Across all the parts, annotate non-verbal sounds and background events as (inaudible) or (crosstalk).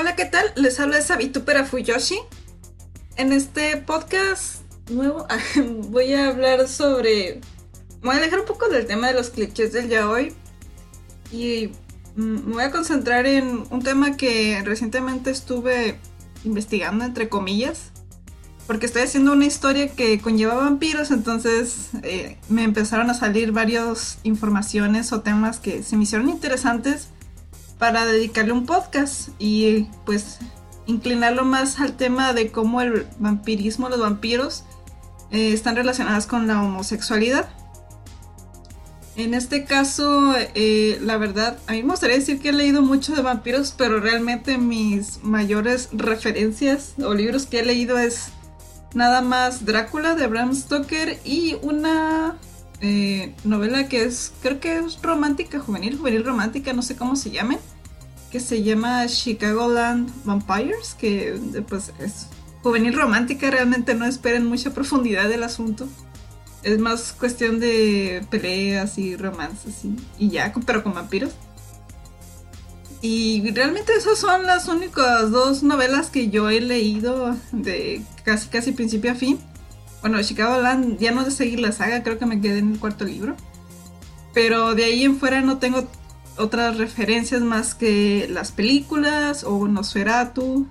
Hola, ¿qué tal? Les habla Sabitupera Fuyoshi. En este podcast nuevo (laughs) voy a hablar sobre... Voy a dejar un poco del tema de los clichés del ya hoy y mm, me voy a concentrar en un tema que recientemente estuve investigando, entre comillas, porque estoy haciendo una historia que conlleva vampiros, entonces eh, me empezaron a salir varias informaciones o temas que se me hicieron interesantes para dedicarle un podcast y pues inclinarlo más al tema de cómo el vampirismo, los vampiros, eh, están relacionados con la homosexualidad. En este caso, eh, la verdad, a mí me gustaría decir que he leído mucho de vampiros, pero realmente mis mayores referencias o libros que he leído es nada más Drácula de Bram Stoker y una eh, novela que es, creo que es romántica, juvenil, juvenil romántica, no sé cómo se llame, que se llama Chicagoland Vampires, que pues es juvenil romántica, realmente no esperen mucha profundidad del asunto. Es más cuestión de peleas y romances y, y ya, pero con vampiros. Y realmente esas son las únicas dos novelas que yo he leído de casi casi principio a fin. Bueno, Chicago Land ya no de seguir la saga, creo que me quedé en el cuarto libro. Pero de ahí en fuera no tengo otras referencias más que las películas o Nosferatu.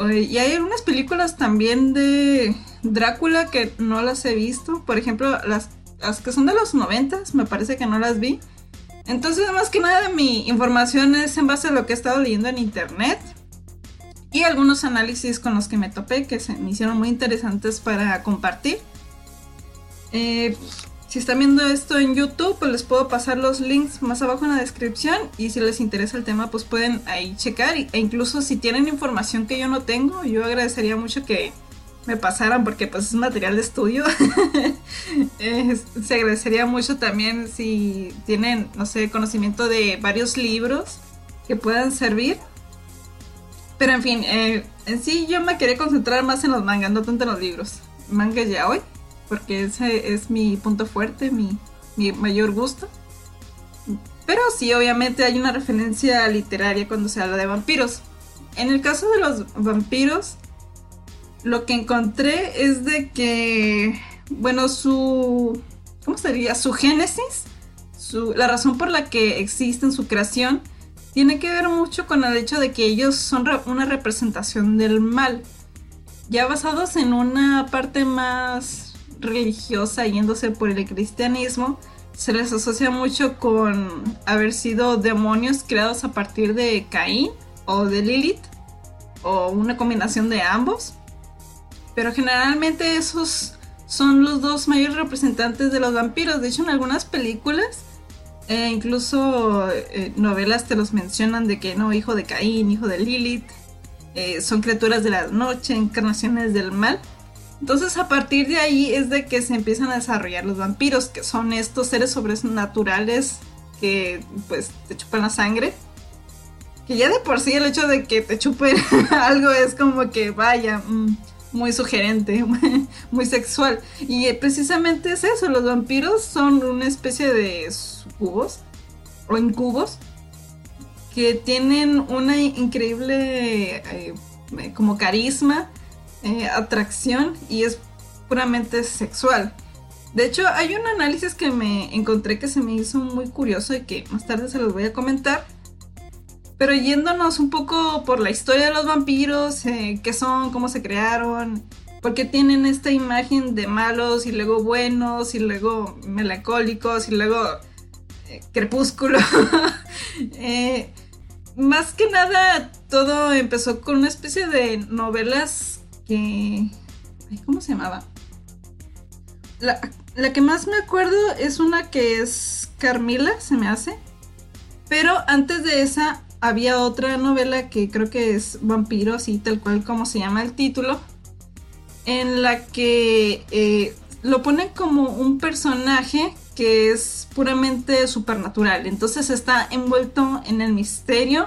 Y hay algunas películas también de Drácula que no las he visto. Por ejemplo, las, las que son de los noventas, me parece que no las vi. Entonces, más que nada, mi información es en base a lo que he estado leyendo en internet y algunos análisis con los que me topé que se me hicieron muy interesantes para compartir. Eh, si están viendo esto en YouTube, pues les puedo pasar los links más abajo en la descripción y si les interesa el tema, pues pueden ahí checar e incluso si tienen información que yo no tengo, yo agradecería mucho que me pasaran porque pues es material de estudio. (laughs) se agradecería mucho también si tienen, no sé, conocimiento de varios libros que puedan servir. Pero en fin, eh, en sí yo me quería concentrar más en los mangas, no tanto en los libros. Manga ya hoy, porque ese es mi punto fuerte, mi, mi mayor gusto. Pero sí, obviamente hay una referencia literaria cuando se habla de vampiros. En el caso de los vampiros, lo que encontré es de que, bueno, su, ¿cómo sería? Su génesis, su, la razón por la que existen, su creación, tiene que ver mucho con el hecho de que ellos son una representación del mal. Ya basados en una parte más religiosa, yéndose por el cristianismo, se les asocia mucho con haber sido demonios creados a partir de Caín o de Lilith, o una combinación de ambos. Pero generalmente esos son los dos mayores representantes de los vampiros. De hecho, en algunas películas, e incluso eh, novelas te los mencionan de que no, hijo de Caín, hijo de Lilith, eh, son criaturas de la noche, encarnaciones del mal. Entonces a partir de ahí es de que se empiezan a desarrollar los vampiros, que son estos seres sobrenaturales que pues te chupan la sangre. Que ya de por sí el hecho de que te chupen (laughs) algo es como que vaya, mm, muy sugerente, (laughs) muy sexual. Y eh, precisamente es eso, los vampiros son una especie de cubos o incubos que tienen una increíble eh, como carisma, eh, atracción y es puramente sexual. De hecho, hay un análisis que me encontré que se me hizo muy curioso y que más tarde se los voy a comentar pero yéndonos un poco por la historia de los vampiros, eh, qué son, cómo se crearon, por qué tienen esta imagen de malos y luego buenos y luego melancólicos y luego eh, crepúsculo. (laughs) Eh, más que nada, todo empezó con una especie de novelas que... ¿Cómo se llamaba? La, la que más me acuerdo es una que es Carmila, se me hace Pero antes de esa había otra novela que creo que es Vampiro, así tal cual como se llama el título, en la que eh, lo ponen como un personaje que es puramente supernatural. Entonces está envuelto en el misterio.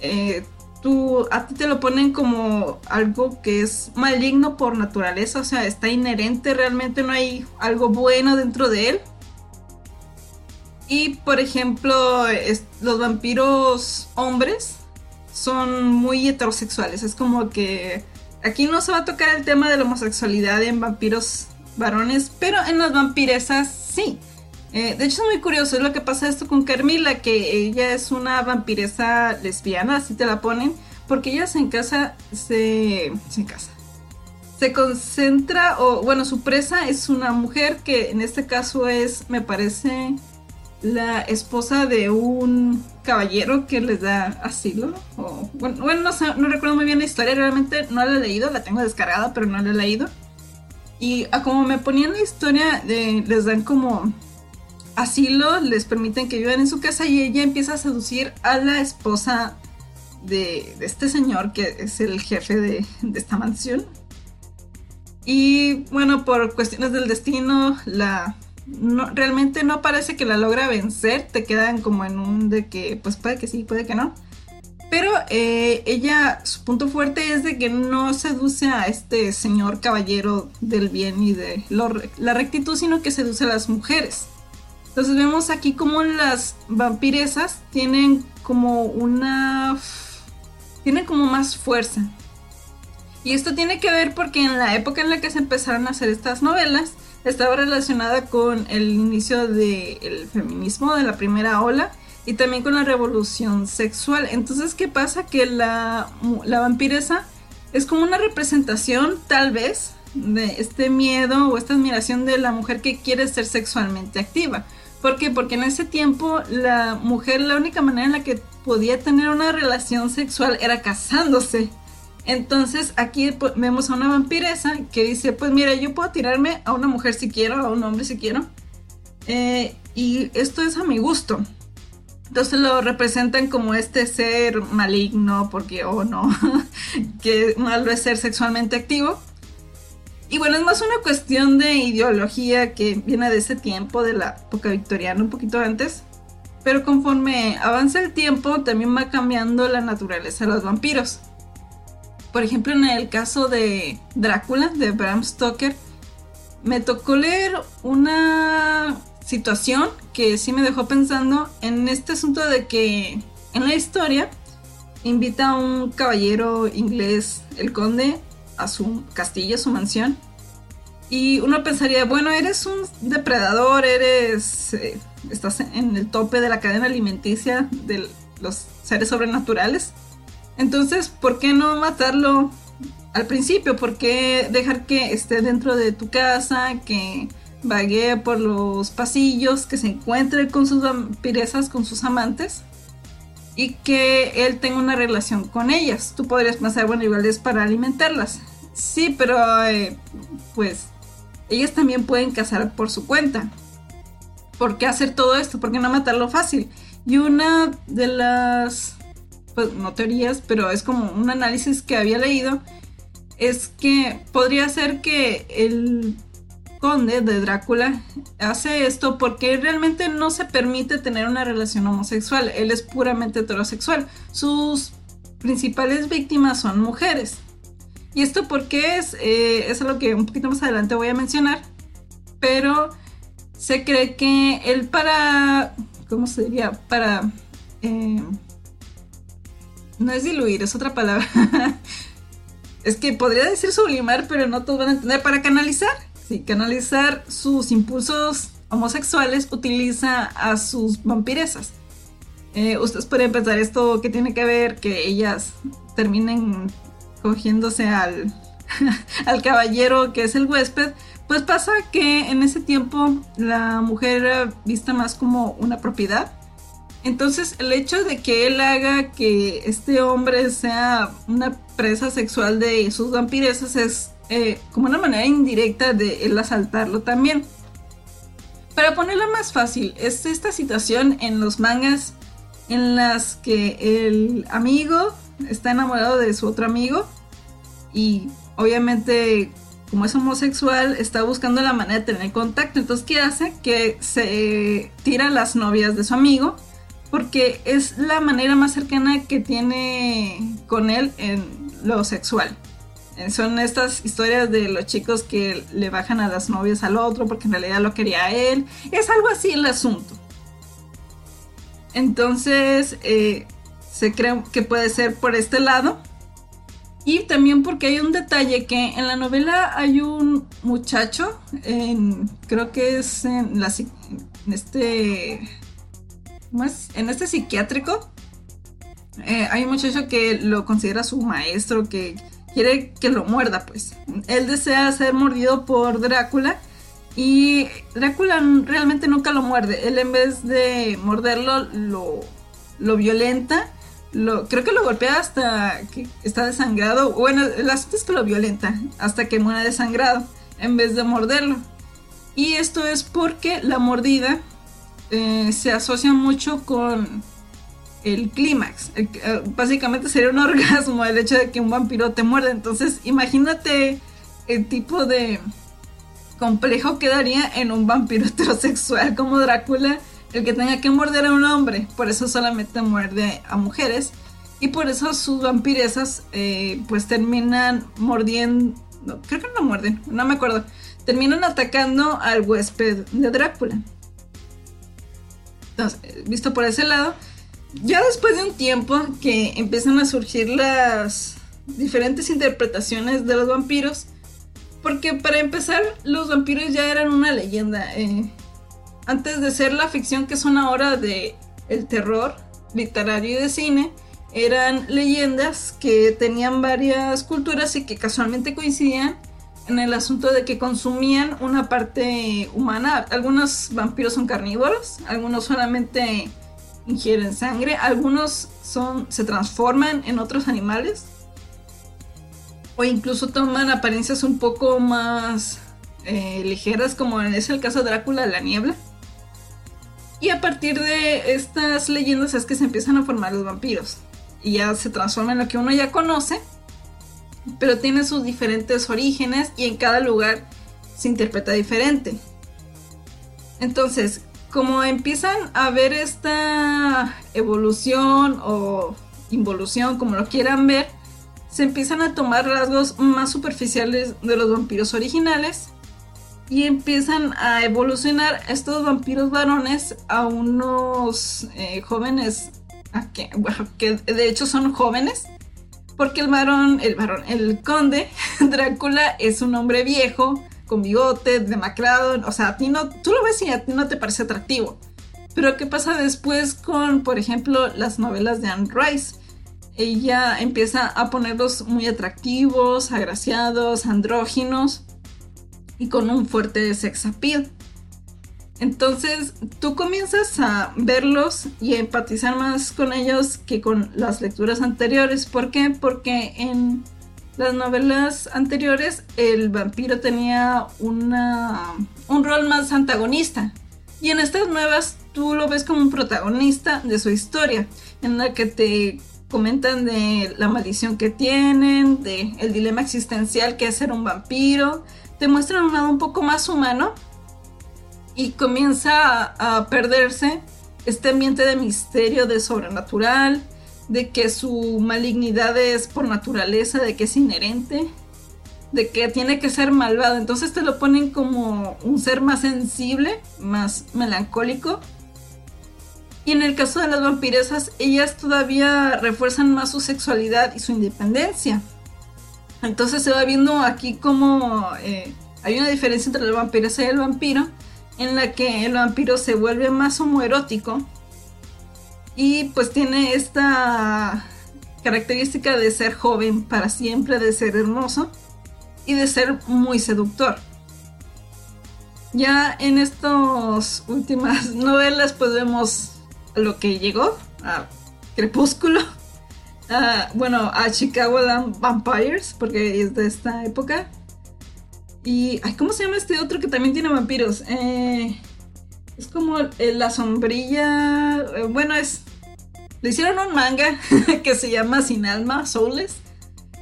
Eh, tú, a ti te lo ponen como algo que es maligno por naturaleza, o sea, está inherente, realmente no hay algo bueno dentro de él. Y por ejemplo, los vampiros hombres son muy heterosexuales. Es como que aquí no se va a tocar el tema de la homosexualidad en vampiros varones, pero en las vampiresas sí. Eh, de hecho es muy curioso, es lo que pasa esto con Carmila, que ella es una vampiresa lesbiana, así te la ponen, porque ella se en casa, se, se casa. Se concentra, o bueno, su presa es una mujer que en este caso es, me parece, la esposa de un caballero que les da asilo. O, bueno, no, no recuerdo muy bien la historia, realmente no la he leído, la tengo descargada, pero no la he leído. Y como me ponían la historia, les dan como asilo, les permiten que vivan en su casa y ella empieza a seducir a la esposa de, este señor que es el jefe de, esta mansión. Y bueno, por cuestiones del destino, la realmente no parece que la logra vencer, te quedan como en un de que pues puede que sí, puede que no. Pero eh, ella, su punto fuerte es de que no seduce a este señor caballero del bien y de la rectitud, sino que seduce a las mujeres. Entonces vemos aquí como las vampiresas tienen como una... tienen como más fuerza. Y esto tiene que ver porque en la época en la que se empezaron a hacer estas novelas, estaba relacionada con el inicio del feminismo de la primera ola y también con la revolución sexual. Entonces, ¿qué pasa? Que la, la vampiresa es como una representación, tal vez, de este miedo o esta admiración de la mujer que quiere ser sexualmente activa. ¿Por qué? Porque en ese tiempo la mujer, la única manera en la que podía tener una relación sexual era casándose. Entonces aquí vemos a una vampiresa que dice, pues mira, yo puedo tirarme a una mujer si quiero, a un hombre si quiero. Eh, y esto es a mi gusto. Entonces lo representan como este ser maligno, porque, oh no, (laughs) que malo es ser sexualmente activo. Y bueno, es más una cuestión de ideología que viene de ese tiempo, de la época victoriana, un poquito antes. Pero conforme avanza el tiempo, también va cambiando la naturaleza de los vampiros por ejemplo, en el caso de Drácula, de Bram Stoker, me tocó leer una situación que sí me dejó pensando en este asunto de que en la historia invita a un caballero inglés, el conde, a su castillo, a su mansión. Y uno pensaría, bueno, eres un depredador, eres... Eh, estás en el tope de la cadena alimenticia de los seres sobrenaturales. Entonces, ¿por qué no matarlo al principio? ¿Por qué dejar que esté dentro de tu casa, que vague por los pasillos, que se encuentre con sus vampiresas, con sus amantes? Y que él tenga una relación con ellas. Tú podrías pensar, bueno, igual es para alimentarlas. Sí, pero eh, pues ellas también pueden cazar por su cuenta. ¿Por qué hacer todo esto? ¿Por qué no matarlo fácil? Y una de las pues, no teorías, pero es como un análisis que había leído, es que podría ser que el conde de Drácula hace esto porque realmente no se permite tener una relación homosexual, él es puramente heterosexual. Sus principales víctimas son mujeres. Y esto porque es, eh, es algo que un poquito más adelante voy a mencionar, pero se cree que él para, ¿cómo se diría? Para... Eh, no es diluir, es otra palabra. (laughs) es que podría decir sublimar, pero no todos van a entender. Para canalizar, sí, canalizar sus impulsos homosexuales utiliza a sus vampiresas. Eh, ustedes pueden pensar esto que tiene que ver que ellas terminen cogiéndose al, (laughs) al caballero que es el huésped. Pues pasa que en ese tiempo la mujer era vista más como una propiedad entonces, el hecho de que él haga que este hombre sea una presa sexual de sus vampiresas es eh, como una manera indirecta de él asaltarlo también. Para ponerlo más fácil, es esta situación en los mangas en las que el amigo está enamorado de su otro amigo y obviamente como es homosexual está buscando la manera de tener contacto. Entonces, ¿qué hace? Que se tira a las novias de su amigo porque es la manera más cercana que tiene con él en lo sexual. Eh, son estas historias de los chicos que le bajan a las novias al otro porque en realidad lo quería él. Es algo así el asunto. Entonces, eh, se cree que puede ser por este lado. Y también porque hay un detalle que en la novela hay un muchacho, en, creo que es en, la, en este... Más, en este psiquiátrico, eh, hay un muchacho que lo considera su maestro, que quiere que lo muerda, pues. Él desea ser mordido por Drácula y Drácula realmente nunca lo muerde. Él en vez de morderlo, lo, lo violenta. Lo, creo que lo golpea hasta que está desangrado. Bueno, el asunto es que lo violenta hasta que muera desangrado en vez de morderlo. Y esto es porque la mordida eh, se asocia mucho con el clímax. Eh, básicamente sería un (laughs) orgasmo el hecho de que un vampiro te muerde. Entonces, imagínate el tipo de complejo que daría en un vampiro (laughs) heterosexual como Drácula el que tenga que morder a un hombre. Por eso solamente muerde a mujeres. Y por eso sus vampiresas eh, pues terminan mordiendo... creo que no muerden, no me acuerdo. Terminan atacando al huésped de Drácula. Entonces, visto por ese lado, ya después de un tiempo que empiezan a surgir las diferentes interpretaciones de los vampiros, porque para empezar, los vampiros ya eran una leyenda. Eh, antes de ser la ficción que son ahora de el terror literario y de cine, eran leyendas que tenían varias culturas y que casualmente coincidían en el asunto de que consumían una parte humana. Algunos vampiros son carnívoros, algunos solamente ingieren sangre, algunos son, se transforman en otros animales o incluso toman apariencias un poco más eh, ligeras como es el caso de Drácula la niebla. Y a partir de estas leyendas es que se empiezan a formar los vampiros. Y ya se transforman en lo que uno ya conoce, pero tiene sus diferentes orígenes y en cada lugar se interpreta diferente. Entonces, como empiezan a ver esta evolución o involución, como lo quieran ver, se empiezan a tomar rasgos más superficiales de los vampiros originales y empiezan a evolucionar estos vampiros varones a unos eh, jóvenes, que, de hecho son jóvenes, porque el varón, el varón, el conde (laughs) Drácula es un hombre viejo con bigote, demacrado, o sea, a ti no, tú lo ves y a ti no te parece atractivo. Pero ¿qué pasa después con, por ejemplo, las novelas de Anne Rice? Ella empieza a ponerlos muy atractivos, agraciados, andróginos y con un fuerte sex appeal. Entonces tú comienzas a verlos y a empatizar más con ellos que con las lecturas anteriores. ¿Por qué? Porque en las novelas anteriores el vampiro tenía una, un rol más antagonista. Y en estas nuevas tú lo ves como un protagonista de su historia, en la que te comentan de la maldición que tienen, de el dilema existencial que es ser un vampiro, te muestran un lado un poco más humano y comienza a, perderse este ambiente de misterio, de sobrenatural, de que su malignidad es por naturaleza, de que es inherente, de que tiene que ser malvado. Entonces te lo ponen como un ser más sensible, más melancólico. Y en el caso de las vampiresas, ellas todavía refuerzan más su sexualidad y su independencia. Entonces se va viendo aquí como eh, hay una diferencia entre la vampiresa y el vampiro, en la que el vampiro se vuelve más homoerótico y pues tiene esta característica de ser joven para siempre, de ser hermoso y de ser muy seductor. Ya en estas últimas (laughs) novelas pues vemos lo que llegó a Crepúsculo, bueno, a Chicago Vampires, porque es de esta época. Y, ¿cómo se llama este otro que también tiene vampiros? Eh, es como la sombrilla, eh, bueno, es le hicieron un manga (laughs) que se llama Sin Alma, Soulless.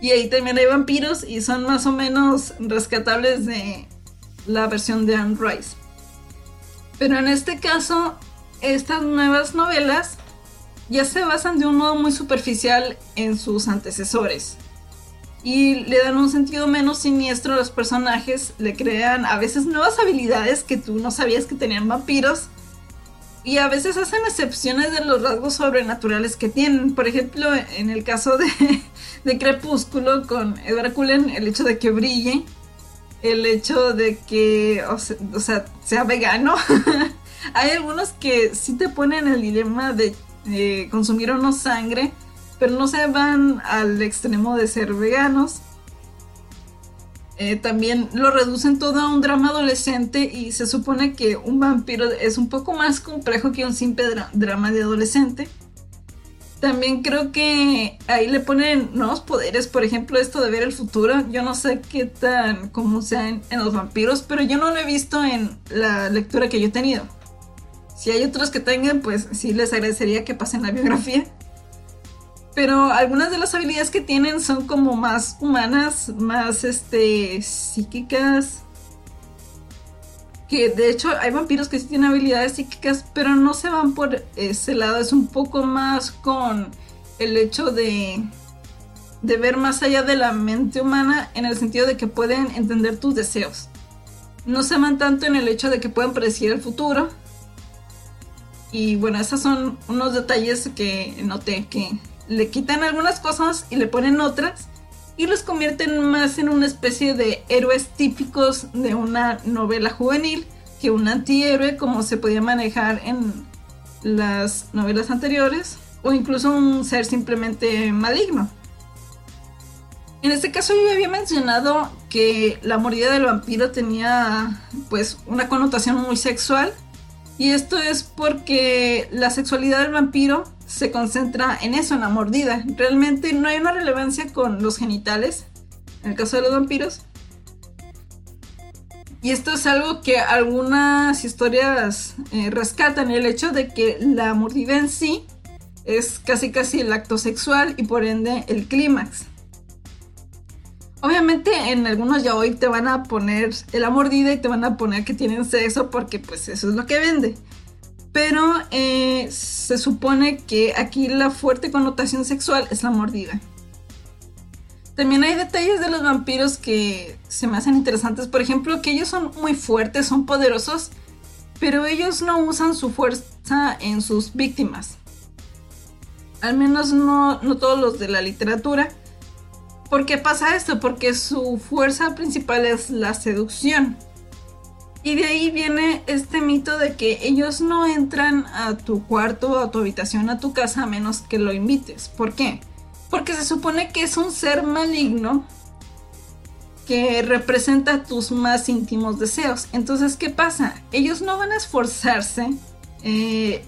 Y ahí también hay vampiros y son más o menos rescatables de la versión de Anne Rice. Pero en este caso, estas nuevas novelas ya se basan de un modo muy superficial en sus antecesores. Y le dan un sentido menos siniestro a los personajes, le crean a veces nuevas habilidades que tú no sabías que tenían vampiros y a veces hacen excepciones de los rasgos sobrenaturales que tienen. Por ejemplo, en el caso de, (laughs) de Crepúsculo con Edward Cullen, el hecho de que brille, el hecho de que, o sea, sea, vegano. (laughs) Hay algunos que sí te ponen el dilema de consumir o no sangre, pero no se van al extremo de ser veganos. Eh, también lo reducen todo a un drama adolescente y se supone que un vampiro es un poco más complejo que un simple drama de adolescente. También creo que ahí le ponen nuevos poderes, por ejemplo esto de ver el futuro. Yo no sé qué tan común sea en los vampiros, pero yo no lo he visto en la lectura que yo he tenido. Si hay otros que tengan, pues sí les agradecería que pasen la biografía. Pero algunas de las habilidades que tienen son como más humanas, más este psíquicas. Que de hecho hay vampiros que sí tienen habilidades psíquicas, pero no se van por ese lado. Es un poco más con el hecho de, de ver más allá de la mente humana en el sentido de que pueden entender tus deseos. No se van tanto en el hecho de que puedan predecir el futuro. Y bueno, esos son unos detalles que noté que le quitan algunas cosas y le ponen otras y los convierten más en una especie de héroes típicos de una novela juvenil que un antihéroe como se podía manejar en las novelas anteriores o incluso un ser simplemente maligno. En este caso yo había mencionado que la mordida del vampiro tenía pues una connotación muy sexual y esto es porque la sexualidad del vampiro se concentra en eso, en la mordida. Realmente no hay una relevancia con los genitales, en el caso de los vampiros. Y esto es algo que algunas historias eh, rescatan, el hecho de que la mordida en sí es casi casi el acto sexual y por ende el clímax. Obviamente en algunos ya hoy te van a poner la mordida y te van a poner que tienen sexo porque pues eso es lo que vende. Pero eh, se supone que aquí la fuerte connotación sexual es la mordida. También hay detalles de los vampiros que se me hacen interesantes. Por ejemplo, que ellos son muy fuertes, son poderosos, pero ellos no usan su fuerza en sus víctimas. Al menos no, no todos los de la literatura. ¿Por qué pasa esto? Porque su fuerza principal es la seducción. Y de ahí viene este mito de que ellos no entran a tu cuarto, a tu habitación, a tu casa a menos que lo invites. ¿Por qué? Porque se supone que es un ser maligno que representa tus más íntimos deseos. Entonces, ¿qué pasa? Ellos no van a esforzarse eh,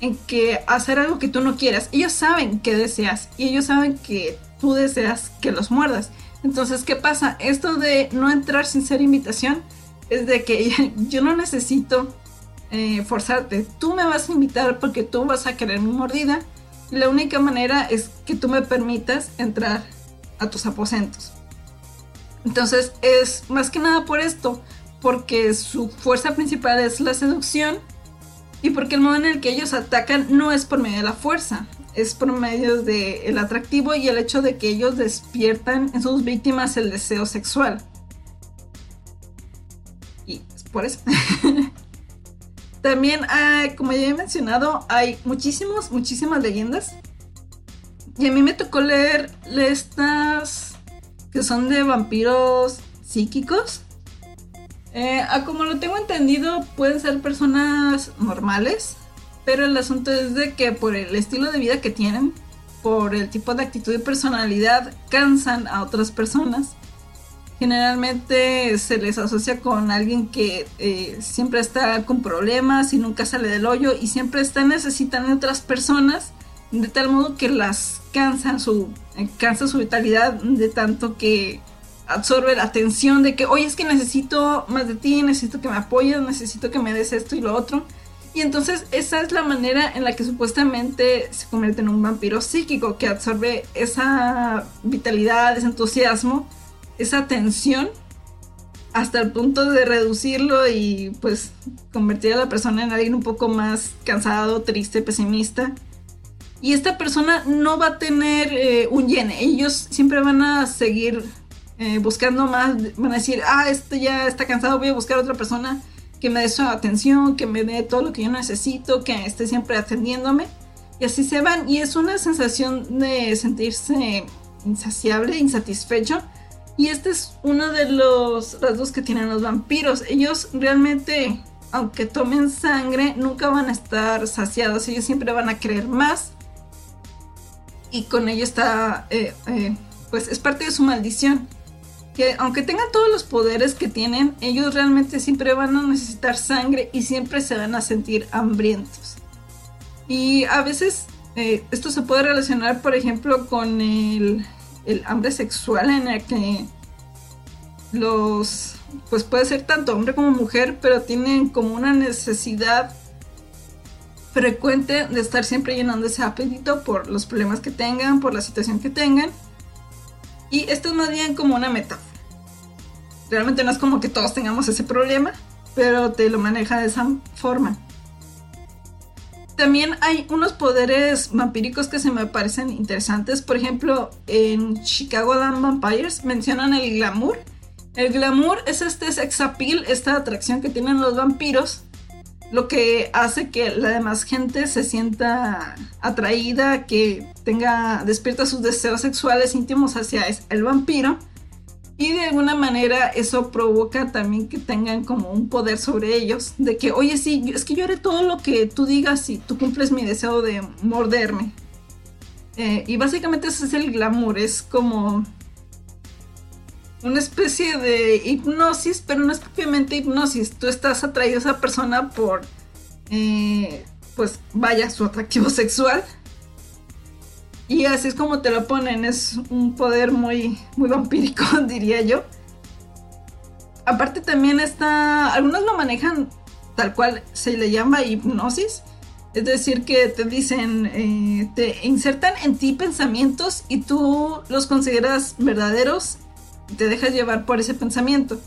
en que hacer algo que tú no quieras. Ellos saben que deseas y ellos saben que tú deseas que los muerdas. Entonces, ¿qué pasa? Esto de no entrar sin ser invitación es de que (laughs) yo no necesito eh, forzarte. Tú me vas a invitar porque tú vas a querer mi mordida. Y la única manera es que tú me permitas entrar a tus aposentos. Entonces es más que nada por esto, porque su fuerza principal es la seducción y porque el modo en el que ellos atacan no es por medio de la fuerza, es por medio del atractivo y el hecho de que ellos despiertan en sus víctimas el deseo sexual por eso. (laughs) También, ah, como ya he mencionado, hay muchísimos, muchísimas leyendas. Y a mí me tocó leer estas que son de vampiros psíquicos. Eh, como lo tengo entendido, pueden ser personas normales, pero el asunto es de que por el estilo de vida que tienen, por el tipo de actitud y personalidad, cansan a otras personas. Generalmente se les asocia con alguien que eh, siempre está con problemas y nunca sale del hoyo y siempre está necesitando otras personas de tal modo que las cansan su eh, cansa su vitalidad de tanto que absorbe la atención de que oye es que necesito más de ti necesito que me apoyes necesito que me des esto y lo otro Y entonces esa es la manera en la que supuestamente se convierte en un vampiro psíquico que absorbe esa vitalidad, ese entusiasmo, esa tensión hasta el punto de reducirlo y pues convertir a la persona en alguien un poco más cansado, triste, pesimista. Y esta persona no va a tener eh, un llene, ellos siempre van a seguir eh, buscando más, van a decir, ah, este ya está cansado, voy a buscar a otra persona que me dé su atención, que me dé todo lo que yo necesito, que esté siempre atendiéndome. Y así se van. Y es una sensación de sentirse insaciable, insatisfecho. Y este es uno de los rasgos que tienen los vampiros. Ellos realmente, aunque tomen sangre, nunca van a estar saciados. Ellos siempre van a querer más. Y con ello está, eh, eh, pues es parte de su maldición que aunque tengan todos los poderes que tienen, ellos realmente siempre van a necesitar sangre y siempre se van a sentir hambrientos. Y a veces eh, esto se puede relacionar, por ejemplo, con el, el, hambre sexual en el que los, pues puede ser tanto hombre como mujer, pero tienen como una necesidad frecuente de estar siempre llenando ese apetito por los problemas que tengan, por la situación que tengan. Y esto es más bien como una metáfora. Realmente no es como que todos tengamos ese problema, pero te lo maneja de esa forma. También hay unos poderes vampíricos que se me parecen interesantes. Por ejemplo, en Chicago Land Vampires mencionan el glamour. El glamour es este sex appeal, esta atracción que tienen los vampiros, lo que hace que la demás gente se sienta atraída, que tenga, despierta sus deseos sexuales íntimos hacia el vampiro y de alguna manera eso provoca también que tengan como un poder sobre ellos, de que, oye, sí, es que yo haré todo lo que tú digas y tú cumples mi deseo de morderme. Eh, y básicamente ese es el glamour, es como una especie de hipnosis, pero no es propiamente hipnosis. Tú estás atraído a esa persona por, eh, pues vaya, su atractivo (laughs) sexual y así es como te lo ponen, es un poder muy, muy vampírico, (laughs) diría yo. Aparte también está, algunos lo manejan tal cual se le llama hipnosis. Es decir, que te dicen, eh, te insertan en ti pensamientos y tú los consideras verdaderos te dejas llevar por ese pensamiento.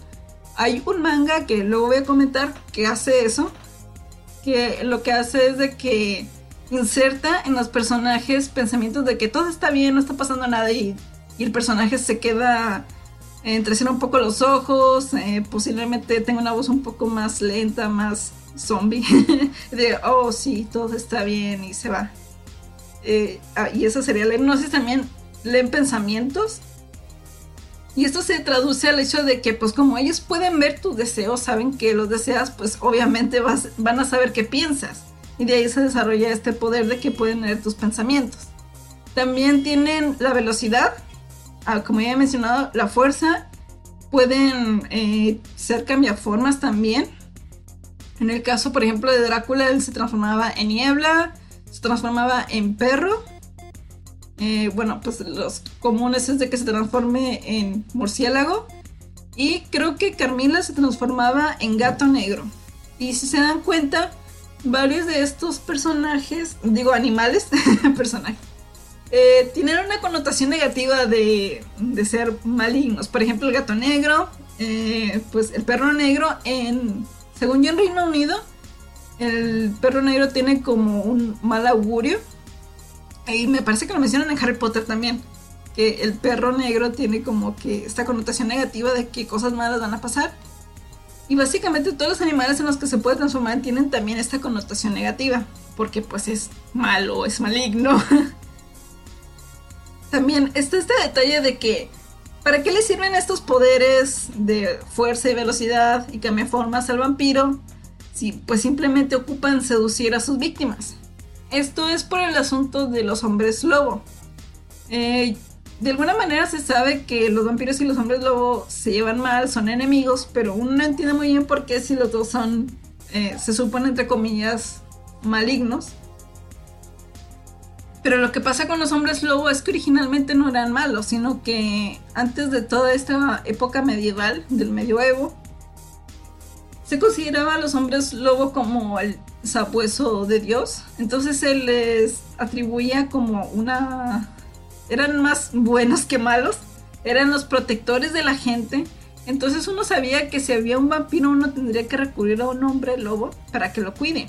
Hay un manga que luego voy a comentar que hace eso, que lo que hace es de que inserta en los personajes pensamientos de que todo está bien, no está pasando nada y, el personaje se queda entrecierra un poco los ojos, eh, posiblemente tenga una voz un poco más lenta, más zombie, (laughs) de, oh sí, todo está bien y se va. Eh, ah, y eso sería la hipnosis también, leen pensamientos. Y esto se traduce al hecho de que, pues como ellos pueden ver tus deseos, saben que los deseas, pues obviamente vas, van a saber qué piensas y de ahí se desarrolla este poder de que pueden leer tus pensamientos. También tienen la velocidad, ah, como ya he mencionado, la fuerza, pueden eh, ser cambiaformas también. En el caso, por ejemplo, de Drácula, él se transformaba en niebla, se transformaba en perro. Eh, bueno, pues los comunes es de que se transforme en murciélago. Y creo que Carmila se transformaba en gato negro. Y si se dan cuenta, varios de estos personajes, digo animales, (laughs) personajes, eh, tienen una connotación negativa de, ser malignos. Por ejemplo, el gato negro, eh, pues el perro negro, en, según yo en Reino Unido, el perro negro tiene como un mal augurio. Y me parece que lo mencionan en Harry Potter también. Que el perro negro tiene como que esta connotación negativa de que cosas malas van a pasar. Y básicamente todos los animales en los que se puede transformar tienen también esta connotación negativa, porque pues es malo, es maligno. (laughs) también está este detalle de que, ¿para qué le sirven estos poderes de fuerza y velocidad y formas al vampiro? Si pues simplemente ocupan seducir a sus víctimas. Esto es por el asunto de los hombres lobo. Eh, de alguna manera se sabe que los vampiros y los hombres lobo se llevan mal, son enemigos, pero uno no entiende muy bien por qué si los dos son, eh, se supone entre comillas, malignos. Pero lo que pasa con los hombres lobo es que originalmente no eran malos, sino que antes de toda esta época medieval, del medioevo, se consideraba a los hombres lobo como el sabueso de Dios. Entonces él les atribuía como una... Eran más buenos que malos. Eran los protectores de la gente. Entonces uno sabía que si había un vampiro uno tendría que recurrir a un hombre lobo para que lo cuide.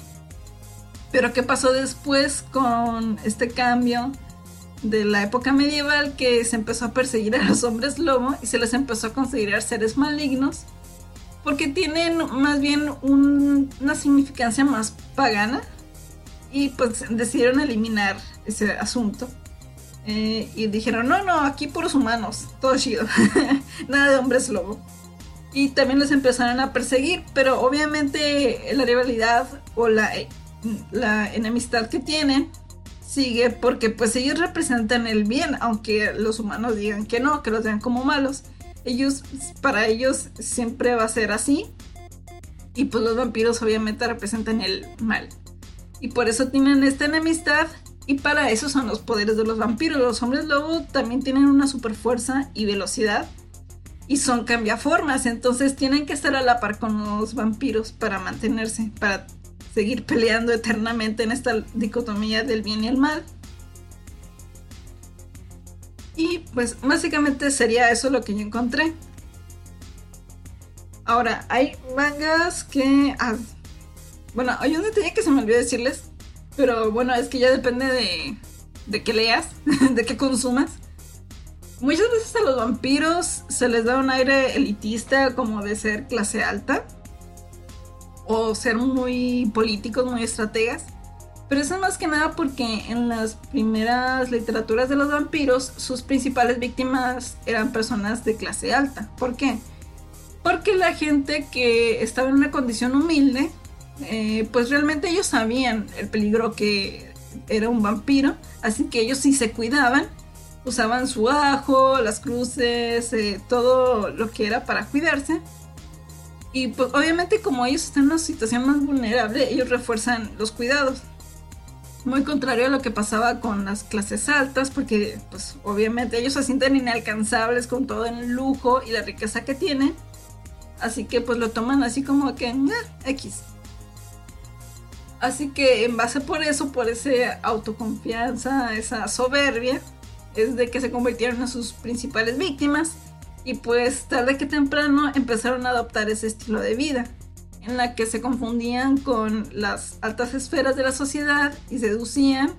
Pero ¿qué pasó después con este cambio de la época medieval que se empezó a perseguir a los hombres lobo y se les empezó a considerar seres malignos? Porque tienen más bien una significancia más pagana y pues decidieron eliminar ese asunto. Eh, y dijeron, no, no, aquí puros humanos, todo chido, (laughs) nada de hombres lobo. Y también los empezaron a perseguir, pero obviamente la rivalidad o la, la enemistad que tienen sigue porque pues ellos representan el bien, aunque los humanos digan que no, que los vean como malos ellos, para ellos siempre va a ser así. Y pues los vampiros obviamente representan el mal. Y por eso tienen esta enemistad. Y para eso son los poderes de los vampiros. Los hombres lobo también tienen una super fuerza y velocidad. Y son cambiaformas. Entonces tienen que estar a la par con los vampiros para mantenerse. Para seguir peleando eternamente en esta dicotomía del bien y el mal. Y pues básicamente sería eso lo que yo encontré. Ahora, hay mangas que... Ah, bueno, hay un detalle que se me olvidó decirles. Pero bueno, es que ya depende de, de qué leas, (laughs) de qué consumas. Muchas veces a los vampiros se les da un aire elitista como de ser clase alta. O ser muy políticos, muy estrategas. Pero eso es más que nada porque en las primeras literaturas de los vampiros, sus principales víctimas eran personas de clase alta. ¿Por qué? Porque la gente que estaba en una condición humilde, eh, pues realmente ellos sabían el peligro que era un vampiro, así que ellos sí se cuidaban, usaban su ajo, las cruces, eh, todo lo que era para cuidarse. Y pues obviamente como ellos están en una situación más vulnerable, ellos refuerzan los cuidados muy contrario a lo que pasaba con las clases altas, porque pues obviamente ellos se sienten inalcanzables con todo el lujo y la riqueza que tienen. Así que pues lo toman así como que X. Así que en base por eso, por esa autoconfianza, esa soberbia, es de que se convirtieron en sus principales víctimas y pues tarde que temprano empezaron a adoptar ese estilo de vida en la que se confundían con las altas esferas de la sociedad y seducían.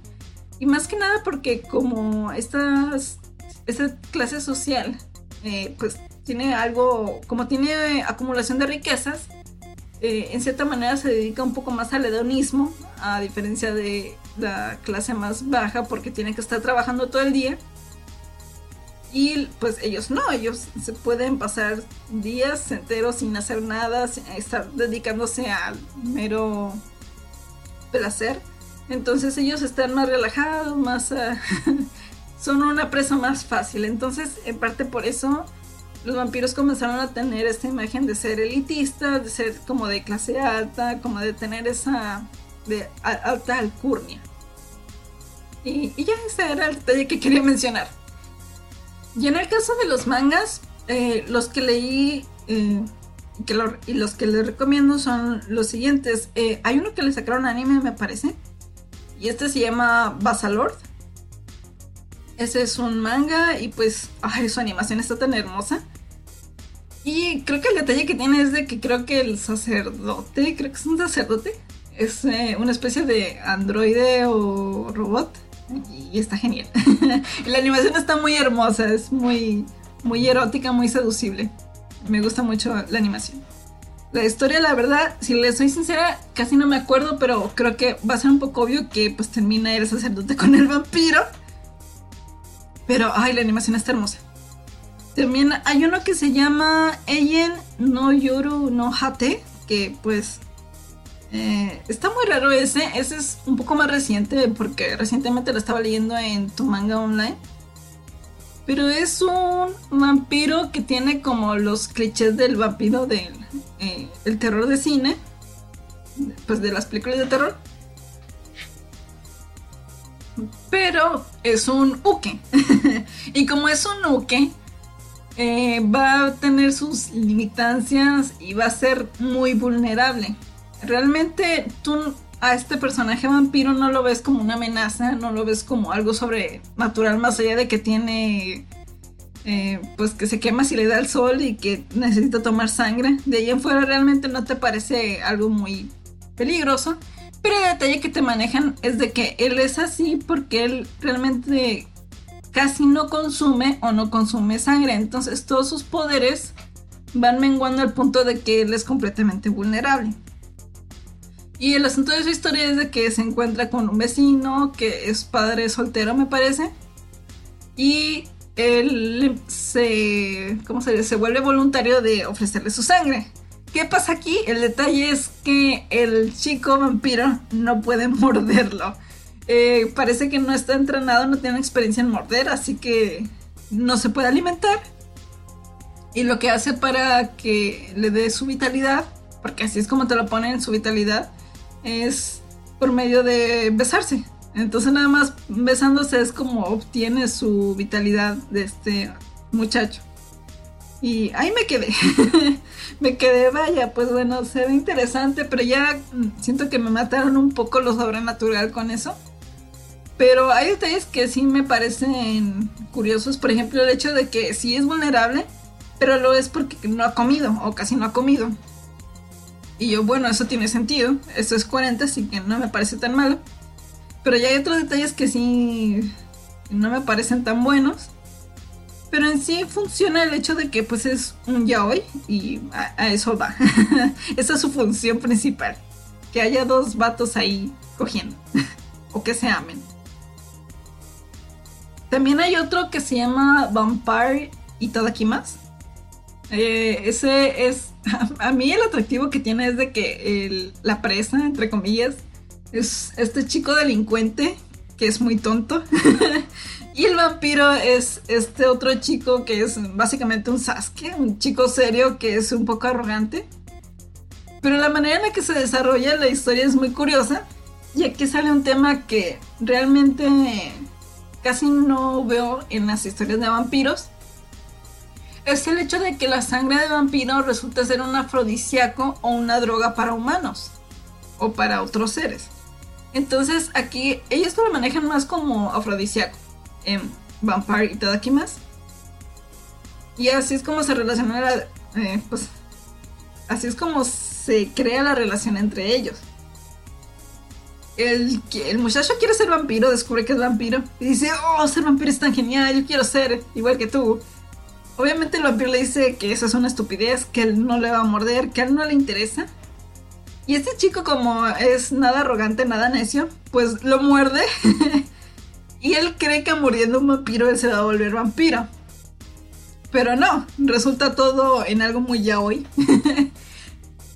Y más que nada porque como estas, esta clase social, eh, pues tiene algo, como tiene acumulación de riquezas, eh, en cierta manera se dedica un poco más al hedonismo, a diferencia de la clase más baja, porque tiene que estar trabajando todo el día y pues ellos no, ellos se pueden pasar días enteros sin hacer nada, sin estar dedicándose al mero placer. Entonces ellos están más relajados, más... Ah, (laughs) son una presa más fácil. Entonces, en parte por eso, los vampiros comenzaron a tener esta imagen de ser elitistas, de ser como de clase alta, como de tener esa de alta alcurnia. Y, y ya ese era el detalle que quería mencionar. Y en el caso de los mangas, eh, los que leí eh, y los que les recomiendo son los siguientes. Eh, hay uno que le sacaron anime, me parece. Y este se llama Basalord. Ese es un manga y pues ay, su animación está tan hermosa. Y creo que el detalle que tiene es de que creo que el sacerdote, creo que es un sacerdote, es una especie de androide o robot y está genial. (laughs) la animación está muy hermosa, es muy, muy erótica, muy seducible. Me gusta mucho la animación. La historia, la verdad, si le soy sincera, casi no me acuerdo, pero creo que va a ser un poco obvio que pues termina el sacerdote (laughs) con el vampiro. Pero, ay, la animación está hermosa. También hay uno que se llama Eyen no Yoru no Hate, que pues eh, está muy raro ese. Ese es un poco más reciente porque recientemente lo estaba leyendo en tu manga online. Pero es un vampiro que tiene como los clichés del vampiro del eh, terror de cine. Pues de las películas de terror. Pero es un uke. (laughs) y como es un uke, eh, va a tener sus limitancias y va a ser muy vulnerable realmente tú a este personaje vampiro no lo ves como una amenaza, no lo ves como algo sobrenatural más allá de que tiene eh, pues que se quema si le da el sol y que necesita tomar sangre. De ahí en fuera realmente no te parece algo muy peligroso. Pero el detalle que te manejan es de que él es así porque él realmente casi no consume o no consume sangre. Entonces todos sus poderes van menguando al punto de que él es completamente vulnerable. Y el asunto de su historia es de que se encuentra con un vecino que es padre soltero, me parece. Y él se, ¿cómo se, se vuelve voluntario de ofrecerle su sangre. ¿Qué pasa aquí? El detalle es que el chico vampiro no puede (laughs) morderlo. Eh, parece que no está entrenado, no tiene experiencia en morder, así que no se puede alimentar. Y lo que hace para que le dé su vitalidad, porque así es como te lo ponen su vitalidad, es por medio de besarse. Entonces nada más besándose es como obtiene su vitalidad de este muchacho. Y ahí me quedé. (laughs) me quedé, vaya, pues bueno, se ve interesante, pero ya siento que me mataron un poco lo sobrenatural con eso. Pero hay detalles que sí me parecen curiosos. Por ejemplo, el hecho de que sí es vulnerable, pero lo es porque no ha comido o casi no ha comido. Y yo, bueno, eso tiene sentido. Eso es 40, así que no me parece tan malo. Pero ya hay otros detalles que sí no me parecen tan buenos. Pero en sí funciona el hecho de que pues es un yaoi y a, eso va. (laughs) Esa es su función principal. Que haya dos vatos ahí cogiendo. (laughs) o que se amen. También hay otro que se llama Vampire Itadakimas. Eh, ese es a mí el atractivo que tiene es de que la presa, entre comillas, es este chico delincuente que es muy tonto. (laughs) y el vampiro es este otro chico que es básicamente un Sasuke, un chico serio que es un poco arrogante. Pero la manera en la que se desarrolla la historia es muy curiosa. Y aquí sale un tema que realmente casi no veo en las historias de vampiros es el hecho de que la sangre de vampiro resulta ser un afrodisíaco o una droga para humanos o para otros seres. Entonces aquí ellos lo manejan más como afrodisíaco en Vampire y todo aquí más. Y así es como se relaciona la, eh, pues así es como se crea la relación entre ellos. El, el muchacho quiere ser vampiro, descubre que es vampiro y dice, oh, ser vampiro es tan genial, yo quiero ser igual que tú. Obviamente el vampiro le dice que eso es una estupidez, que él no le va a morder, que a él no le interesa. Y este chico como es nada arrogante, nada necio, pues lo muerde. (laughs) y él cree que muriendo un vampiro él se va a volver vampiro. Pero no, resulta todo en algo muy yaoi. (laughs)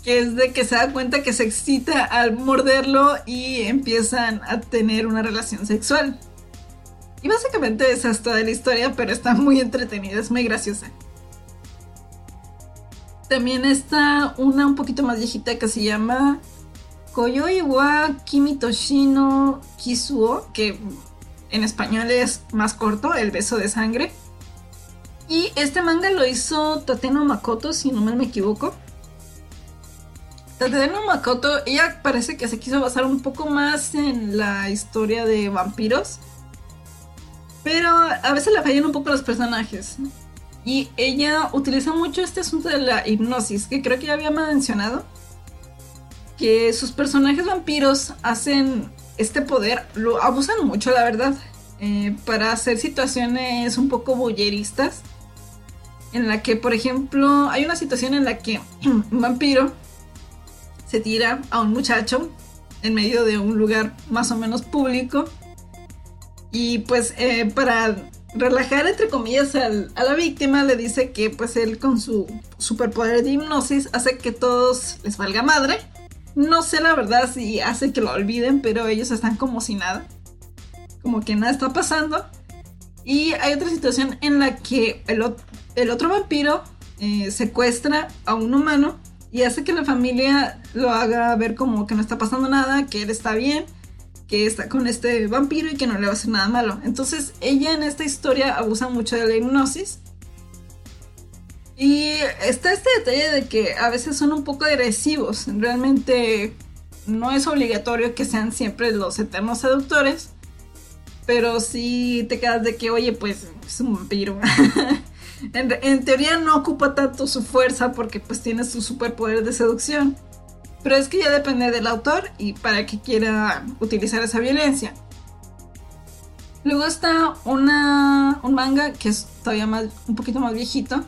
que es de que se da cuenta que se excita al morderlo y empiezan a tener una relación sexual. Y básicamente esa es toda la historia, pero está muy entretenida, es muy graciosa. También está una un poquito más viejita que se llama Koyoi wa Kimi Toshino Kisuo, que en español es más corto, El beso de sangre. Y este manga lo hizo Tateno Makoto, si no me equivoco. Tateno Makoto, ella parece que se quiso basar un poco más en la historia de vampiros pero a veces le fallan un poco los personajes. Y ella utiliza mucho este asunto de la hipnosis, que creo que ya había mencionado. Que sus personajes vampiros hacen este poder, lo abusan mucho, la verdad, eh, para hacer situaciones un poco boyeristas. En la que, por ejemplo, hay una situación en la que (clears throat) un vampiro se tira a un muchacho en medio de un lugar más o menos público y pues eh, para relajar entre comillas a la víctima le dice que pues él con su superpoder de hipnosis hace que todos les valga madre. No sé la verdad si hace que lo olviden, pero ellos están como si nada. Como que nada está pasando. Y hay otra situación en la que el, otro vampiro eh, secuestra a un humano y hace que la familia lo haga ver como que no está pasando nada, que él está bien que está con este vampiro y que no le va a hacer nada malo. Entonces ella en esta historia abusa mucho de la hipnosis. Y está este detalle de que a veces son un poco agresivos. Realmente no es obligatorio que sean siempre los eternos seductores, pero sí te quedas de que, oye, pues es un vampiro. (laughs) en, teoría no ocupa tanto su fuerza porque pues tiene su superpoder de seducción. Pero es que ya depende del autor y para qué quiera utilizar esa violencia. Luego está una, un manga que es todavía más, un poquito más viejito.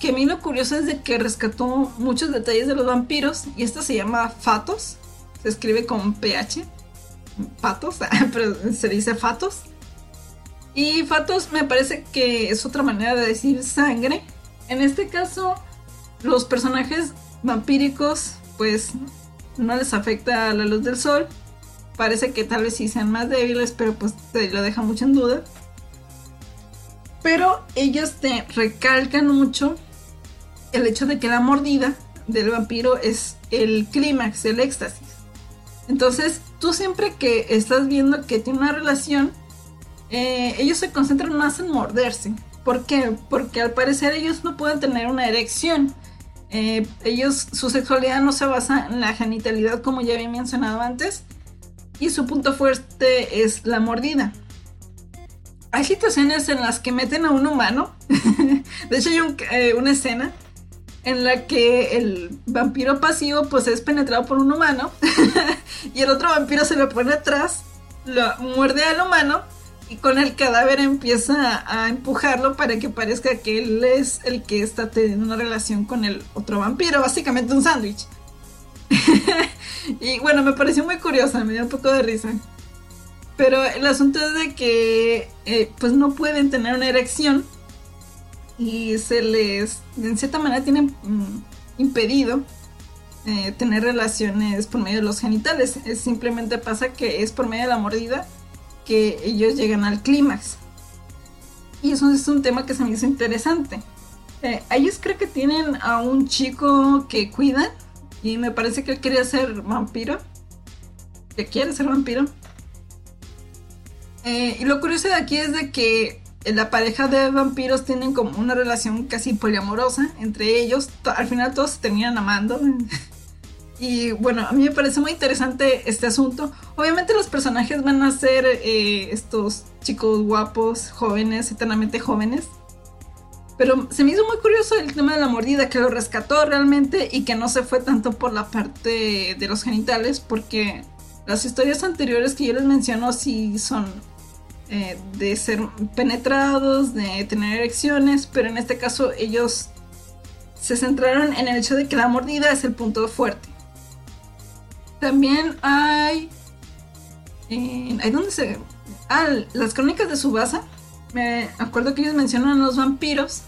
Que a mí lo curioso es de que rescató muchos detalles de los vampiros. Y esto se llama Fatos. Se escribe con PH. Patos, (laughs) pero se dice Fatos. Y Fatos me parece que es otra manera de decir sangre. En este caso, los personajes vampíricos pues no les afecta la luz del sol. Parece que tal vez sí sean más débiles, pero pues te lo deja mucho en duda. Pero ellos te recalcan mucho el hecho de que la mordida del vampiro es el clímax, el éxtasis. Entonces, tú siempre que estás viendo que tiene una relación, eh, ellos se concentran más en morderse. ¿Por qué? Porque al parecer ellos no pueden tener una erección. Eh, ellos, su sexualidad no se basa en la genitalidad como ya había mencionado antes. Y su punto fuerte es la mordida. Hay situaciones en las que meten a un humano. (laughs) de hecho, hay eh, una escena en la que el vampiro pasivo pues es penetrado por un humano (laughs) y el otro vampiro se le pone atrás, lo muerde al humano y con el cadáver empieza a empujarlo para que parezca que él es el que está teniendo una relación con el otro vampiro, básicamente un sándwich. (laughs) y bueno, me pareció muy curiosa, me dio un poco de risa. Pero el asunto es de que eh, pues no pueden tener una erección y se les, en cierta manera, tienen mm, impedido eh, tener relaciones por medio de los genitales. Es, simplemente pasa que es por medio de la mordida que ellos llegan al clímax. Y eso es un tema que se me hizo interesante. Eh, ellos creo que tienen a un chico que cuidan y me parece que él quería ser vampiro. Que quiere ser vampiro. Eh, y lo curioso de aquí es de que la pareja de vampiros tienen como una relación casi poliamorosa entre ellos. Al final todos se terminan amando. (laughs) Y bueno, a mí me parece muy interesante este asunto. Obviamente los personajes van a ser eh, estos chicos guapos, jóvenes, eternamente jóvenes. Pero se me hizo muy curioso el tema de la mordida, que lo rescató realmente y que no se fue tanto por la parte de los genitales, porque las historias anteriores que yo les menciono sí son eh, de ser penetrados, de tener erecciones, pero en este caso ellos se centraron en el hecho de que la mordida es el punto fuerte. También hay... Eh, ¿Hay dónde se...? Ah, las crónicas de Subasa. Me acuerdo que ellos mencionan los vampiros.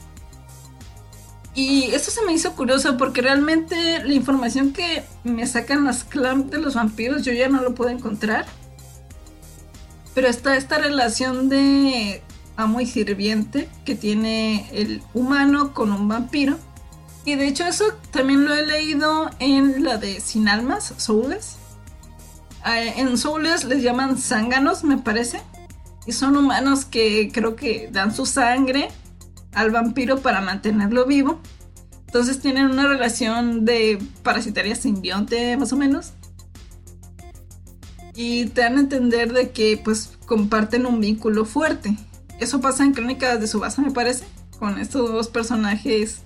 Y esto se me hizo curioso porque realmente la información que me sacan las clams de los vampiros yo ya no lo puedo encontrar. Pero está esta relación de amo y sirviente que tiene el humano con un vampiro. Y de hecho eso también lo he leído en la de Sin Almas, Soulless. Eh, en Soulless les llaman zánganos, me parece. Y son humanos que creo que dan su sangre al vampiro para mantenerlo vivo. Entonces tienen una relación de parasitaria simbionte, más o menos y te dan a entender de que pues comparten un vínculo fuerte. Eso pasa en Crónicas de Subasa, me parece, con estos dos personajes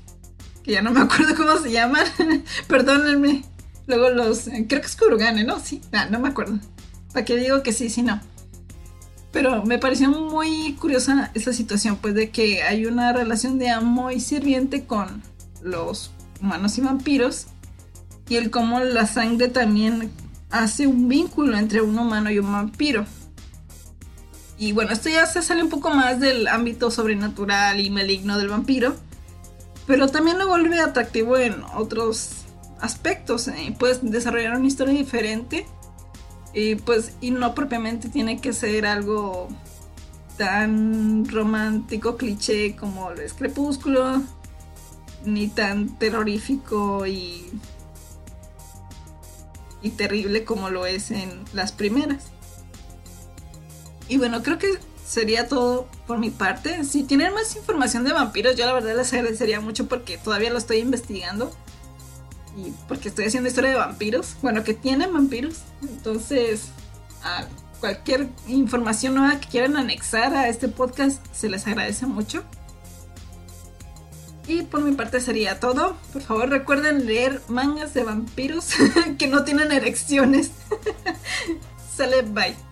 que ya no me acuerdo cómo se llaman. (laughs) Perdónenme. Luego los. Creo que es Kurugane, ¿no? Sí, ah, no me acuerdo. ¿Para qué digo que sí, sí, no? Pero me pareció muy curiosa esa situación, pues de que hay una relación de amo y sirviente con los humanos y vampiros. Y el cómo la sangre también hace un vínculo entre un humano y un vampiro. Y bueno, esto ya se sale un poco más del ámbito sobrenatural y maligno del vampiro, pero también lo vuelve atractivo en otros aspectos. ¿eh? Puedes desarrollar una historia diferente y pues y no propiamente tiene que ser algo tan romántico cliché como es Crepúsculo ni tan terrorífico y y terrible como lo es en las primeras. Y bueno, creo que sería todo por mi parte. Si tienen más información de vampiros, yo la verdad les agradecería mucho porque todavía lo estoy investigando. y porque estoy haciendo historia de vampiros, bueno, que tienen vampiros. Entonces, a cualquier información nueva que quieran anexar a este podcast, se les agradece mucho. Y por mi parte sería todo. Por favor recuerden leer mangas de vampiros (laughs) que no tienen erecciones. (laughs) Sale, bye.